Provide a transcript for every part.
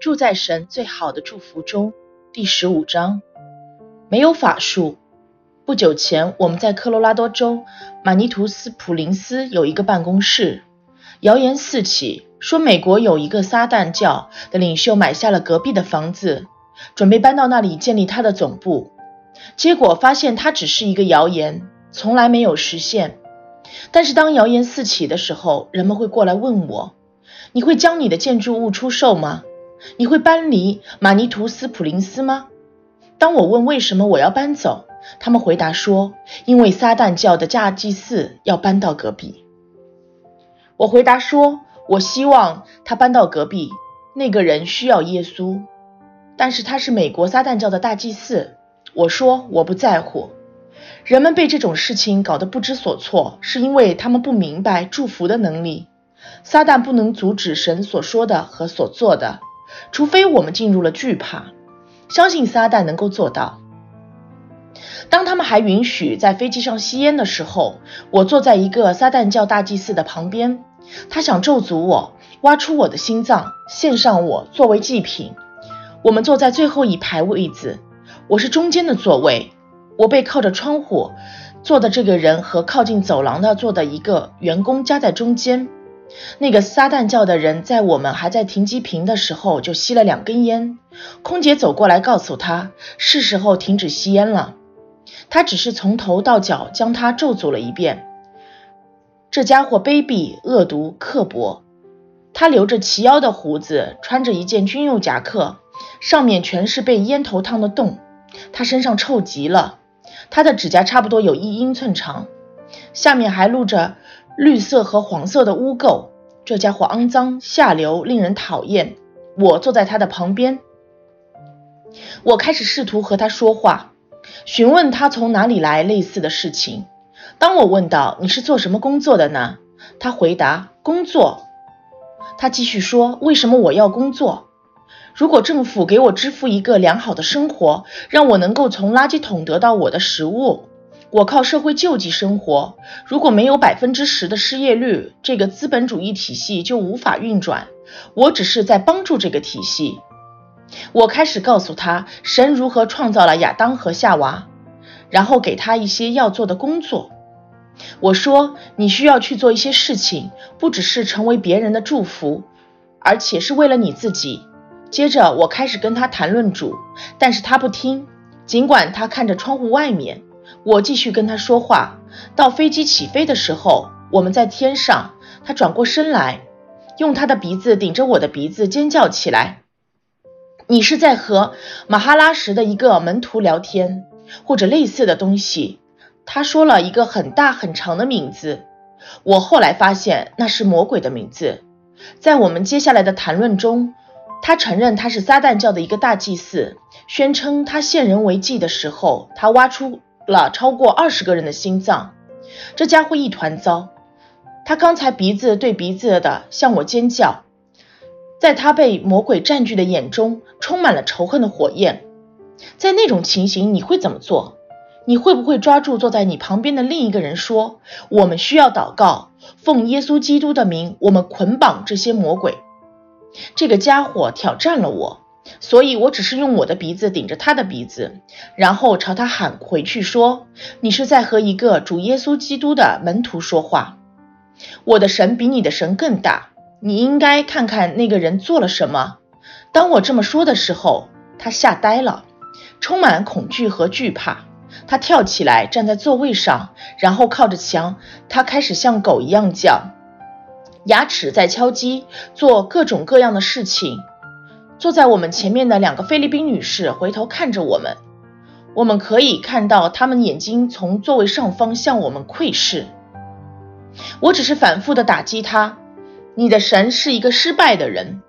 住在神最好的祝福中，第十五章。没有法术。不久前，我们在科罗拉多州马尼图斯普林斯有一个办公室，谣言四起，说美国有一个撒旦教的领袖买下了隔壁的房子，准备搬到那里建立他的总部。结果发现它只是一个谣言，从来没有实现。但是当谣言四起的时候，人们会过来问我：“你会将你的建筑物出售吗？你会搬离马尼图斯普林斯吗？”当我问为什么我要搬走，他们回答说：“因为撒旦教的大祭司要搬到隔壁。”我回答说：“我希望他搬到隔壁，那个人需要耶稣，但是他是美国撒旦教的大祭司。”我说：“我不在乎。”人们被这种事情搞得不知所措，是因为他们不明白祝福的能力。撒旦不能阻止神所说的和所做的，除非我们进入了惧怕，相信撒旦能够做到。当他们还允许在飞机上吸烟的时候，我坐在一个撒旦教大祭司的旁边，他想咒诅我，挖出我的心脏，献上我作为祭品。我们坐在最后一排位子，我是中间的座位。我被靠着窗户坐的这个人和靠近走廊的坐的一个员工夹在中间。那个撒旦教的人在我们还在停机坪的时候就吸了两根烟。空姐走过来告诉他是时候停止吸烟了。他只是从头到脚将他咒诅了一遍。这家伙卑鄙、恶毒、刻薄。他留着齐腰的胡子，穿着一件军用夹克，上面全是被烟头烫的洞。他身上臭极了。他的指甲差不多有一英寸长，下面还露着绿色和黄色的污垢。这家伙肮脏、下流，令人讨厌。我坐在他的旁边，我开始试图和他说话，询问他从哪里来，类似的事情。当我问到：“你是做什么工作的呢？”他回答：“工作。”他继续说：“为什么我要工作？”如果政府给我支付一个良好的生活，让我能够从垃圾桶得到我的食物，我靠社会救济生活。如果没有百分之十的失业率，这个资本主义体系就无法运转。我只是在帮助这个体系。我开始告诉他神如何创造了亚当和夏娃，然后给他一些要做的工作。我说你需要去做一些事情，不只是成为别人的祝福，而且是为了你自己。接着我开始跟他谈论主，但是他不听。尽管他看着窗户外面，我继续跟他说话。到飞机起飞的时候，我们在天上。他转过身来，用他的鼻子顶着我的鼻子，尖叫起来：“你是在和马哈拉什的一个门徒聊天，或者类似的东西？”他说了一个很大很长的名字，我后来发现那是魔鬼的名字。在我们接下来的谈论中。他承认他是撒旦教的一个大祭司，宣称他献人为祭的时候，他挖出了超过二十个人的心脏。这家伙一团糟。他刚才鼻子对鼻子的向我尖叫，在他被魔鬼占据的眼中充满了仇恨的火焰。在那种情形，你会怎么做？你会不会抓住坐在你旁边的另一个人说：“我们需要祷告，奉耶稣基督的名，我们捆绑这些魔鬼。”这个家伙挑战了我，所以我只是用我的鼻子顶着他的鼻子，然后朝他喊回去说：“你是在和一个主耶稣基督的门徒说话。我的神比你的神更大，你应该看看那个人做了什么。”当我这么说的时候，他吓呆了，充满恐惧和惧怕。他跳起来站在座位上，然后靠着墙，他开始像狗一样叫。牙齿在敲击，做各种各样的事情。坐在我们前面的两个菲律宾女士回头看着我们，我们可以看到她们眼睛从座位上方向我们窥视。我只是反复的打击他。你的神是一个失败的人，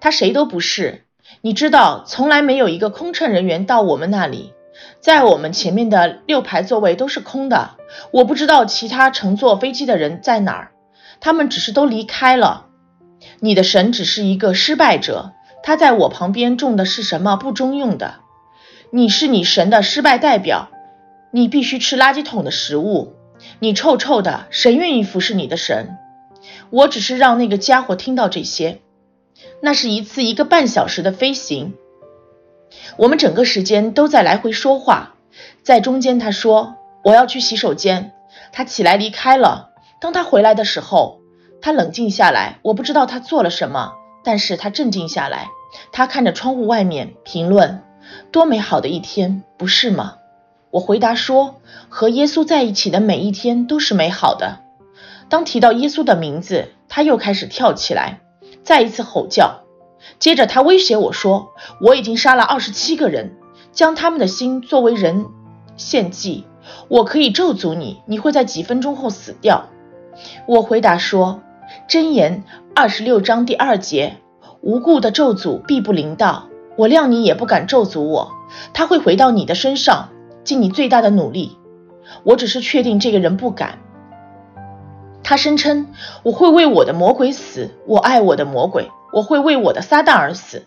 他谁都不是。你知道，从来没有一个空乘人员到我们那里，在我们前面的六排座位都是空的。我不知道其他乘坐飞机的人在哪儿。他们只是都离开了。你的神只是一个失败者。他在我旁边种的是什么不中用的？你是你神的失败代表。你必须吃垃圾桶的食物。你臭臭的，谁愿意服侍你的神？我只是让那个家伙听到这些。那是一次一个半小时的飞行。我们整个时间都在来回说话，在中间他说我要去洗手间，他起来离开了。当他回来的时候，他冷静下来，我不知道他做了什么，但是他镇静下来。他看着窗户外面，评论：多美好的一天，不是吗？我回答说：和耶稣在一起的每一天都是美好的。当提到耶稣的名字，他又开始跳起来，再一次吼叫。接着他威胁我说：“我已经杀了二十七个人，将他们的心作为人献祭。我可以咒诅你，你会在几分钟后死掉。”我回答说：“箴言二十六章第二节，无故的咒诅必不灵到我。谅你也不敢咒诅我，他会回到你的身上，尽你最大的努力。我只是确定这个人不敢。他声称我会为我的魔鬼死，我爱我的魔鬼。”我会为我的撒旦而死。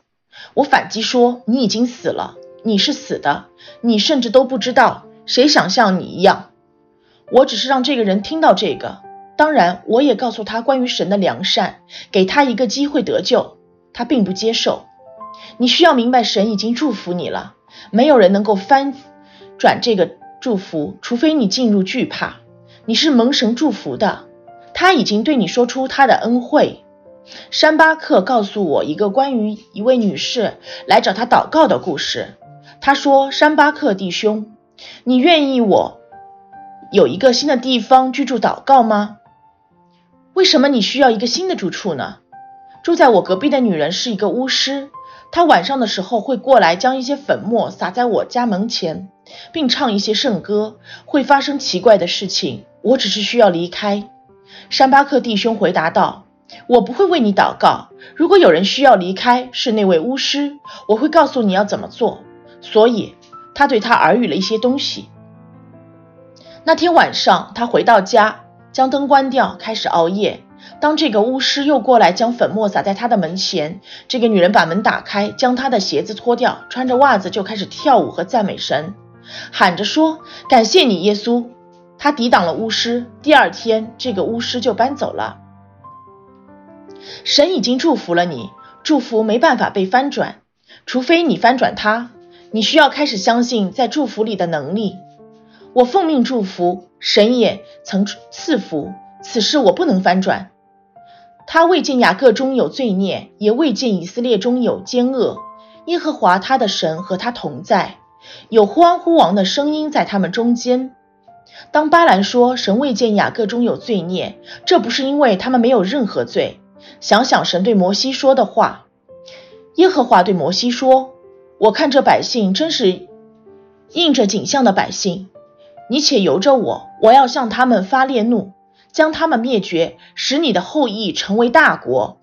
我反击说：“你已经死了，你是死的，你甚至都不知道谁想像你一样。”我只是让这个人听到这个，当然我也告诉他关于神的良善，给他一个机会得救。他并不接受。你需要明白，神已经祝福你了，没有人能够翻转这个祝福，除非你进入惧怕。你是蒙神祝福的，他已经对你说出他的恩惠。山巴克告诉我一个关于一位女士来找他祷告的故事。他说：“山巴克弟兄，你愿意我有一个新的地方居住祷告吗？为什么你需要一个新的住处呢？住在我隔壁的女人是一个巫师，她晚上的时候会过来将一些粉末撒在我家门前，并唱一些圣歌，会发生奇怪的事情。我只是需要离开。”山巴克弟兄回答道。我不会为你祷告。如果有人需要离开，是那位巫师，我会告诉你要怎么做。所以，他对他耳语了一些东西。那天晚上，他回到家，将灯关掉，开始熬夜。当这个巫师又过来将粉末撒在他的门前，这个女人把门打开，将他的鞋子脱掉，穿着袜子就开始跳舞和赞美神，喊着说：“感谢你，耶稣！”他抵挡了巫师。第二天，这个巫师就搬走了。神已经祝福了你，祝福没办法被翻转，除非你翻转它。你需要开始相信在祝福里的能力。我奉命祝福，神也曾赐福，此事我不能翻转。他未见雅各中有罪孽，也未见以色列中有奸恶。耶和华他的神和他同在，有呼安呼王的声音在他们中间。当巴兰说神未见雅各中有罪孽，这不是因为他们没有任何罪。想想神对摩西说的话，耶和华对摩西说：“我看这百姓真是应着景象的百姓，你且由着我，我要向他们发烈怒，将他们灭绝，使你的后裔成为大国。”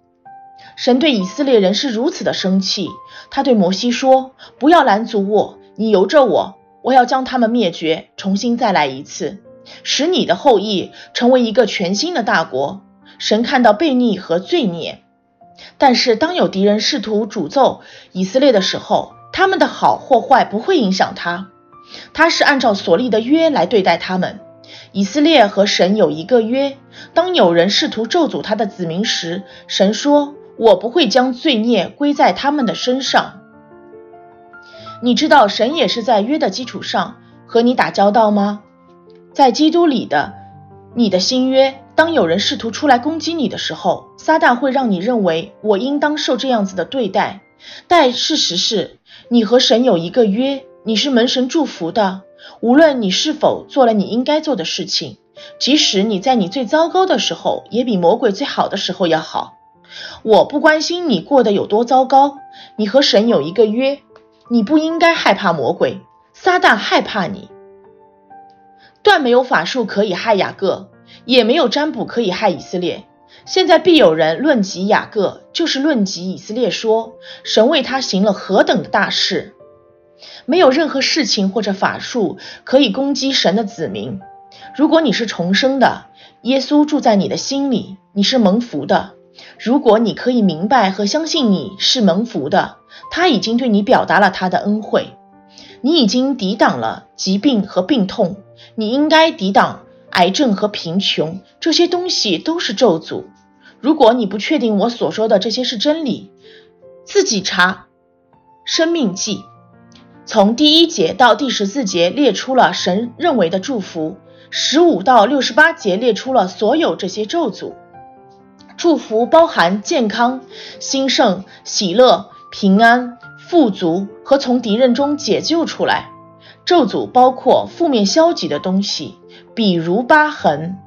神对以色列人是如此的生气，他对摩西说：“不要拦阻我，你由着我，我要将他们灭绝，重新再来一次，使你的后裔成为一个全新的大国。”神看到悖逆和罪孽，但是当有敌人试图诅咒以色列的时候，他们的好或坏不会影响他。他是按照所立的约来对待他们。以色列和神有一个约，当有人试图咒诅他的子民时，神说：“我不会将罪孽归在他们的身上。”你知道神也是在约的基础上和你打交道吗？在基督里的你的新约。当有人试图出来攻击你的时候，撒旦会让你认为我应当受这样子的对待。但事实是，你和神有一个约，你是门神祝福的。无论你是否做了你应该做的事情，即使你在你最糟糕的时候，也比魔鬼最好的时候要好。我不关心你过得有多糟糕，你和神有一个约，你不应该害怕魔鬼。撒旦害怕你，断没有法术可以害雅各。也没有占卜可以害以色列。现在必有人论及雅各，就是论及以色列，说神为他行了何等的大事。没有任何事情或者法术可以攻击神的子民。如果你是重生的，耶稣住在你的心里，你是蒙福的。如果你可以明白和相信你是蒙福的，他已经对你表达了他的恩惠。你已经抵挡了疾病和病痛，你应该抵挡。癌症和贫穷这些东西都是咒诅。如果你不确定我所说的这些是真理，自己查《生命记》，从第一节到第十四节列出了神认为的祝福，十五到六十八节列出了所有这些咒诅。祝福包含健康、兴盛、喜乐、平安、富足和从敌人中解救出来。咒诅包括负面消极的东西，比如疤痕、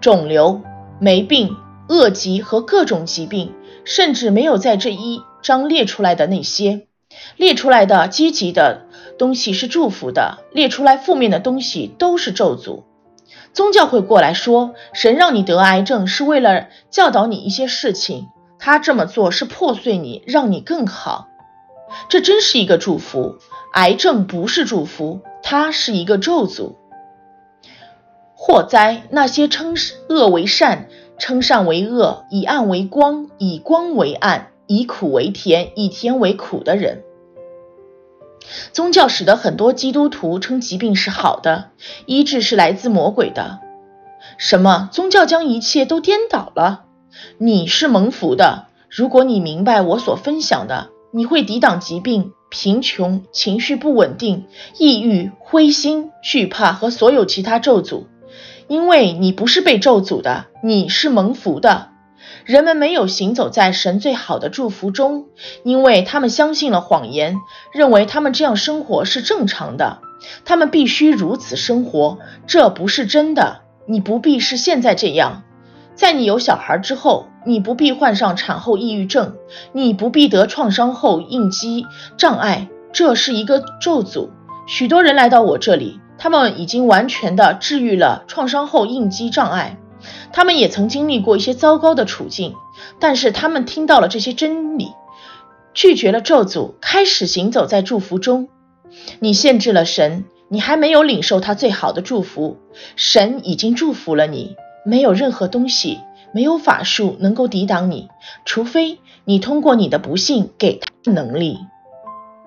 肿瘤、霉病、恶疾和各种疾病，甚至没有在这一章列出来的那些。列出来的积极的东西是祝福的，列出来负面的东西都是咒诅。宗教会过来说，神让你得癌症是为了教导你一些事情，他这么做是破碎你，让你更好。这真是一个祝福。癌症不是祝福，它是一个咒诅。祸灾那些称恶为善、称善为恶、以暗为光、以光为暗、以苦为甜、以甜为苦的人。宗教使得很多基督徒称疾病是好的，医治是来自魔鬼的。什么？宗教将一切都颠倒了？你是蒙福的。如果你明白我所分享的，你会抵挡疾病、贫穷、情绪不稳定、抑郁、灰心、惧怕和所有其他咒诅，因为你不是被咒诅的，你是蒙福的。人们没有行走在神最好的祝福中，因为他们相信了谎言，认为他们这样生活是正常的。他们必须如此生活，这不是真的。你不必是现在这样，在你有小孩之后，你不必患上产后抑郁症，你不必得创伤后应激障碍，这是一个咒诅。许多人来到我这里，他们已经完全的治愈了创伤后应激障碍。他们也曾经历过一些糟糕的处境，但是他们听到了这些真理，拒绝了咒诅，开始行走在祝福中。你限制了神，你还没有领受他最好的祝福。神已经祝福了你，没有任何东西，没有法术能够抵挡你，除非你通过你的不幸给他能力。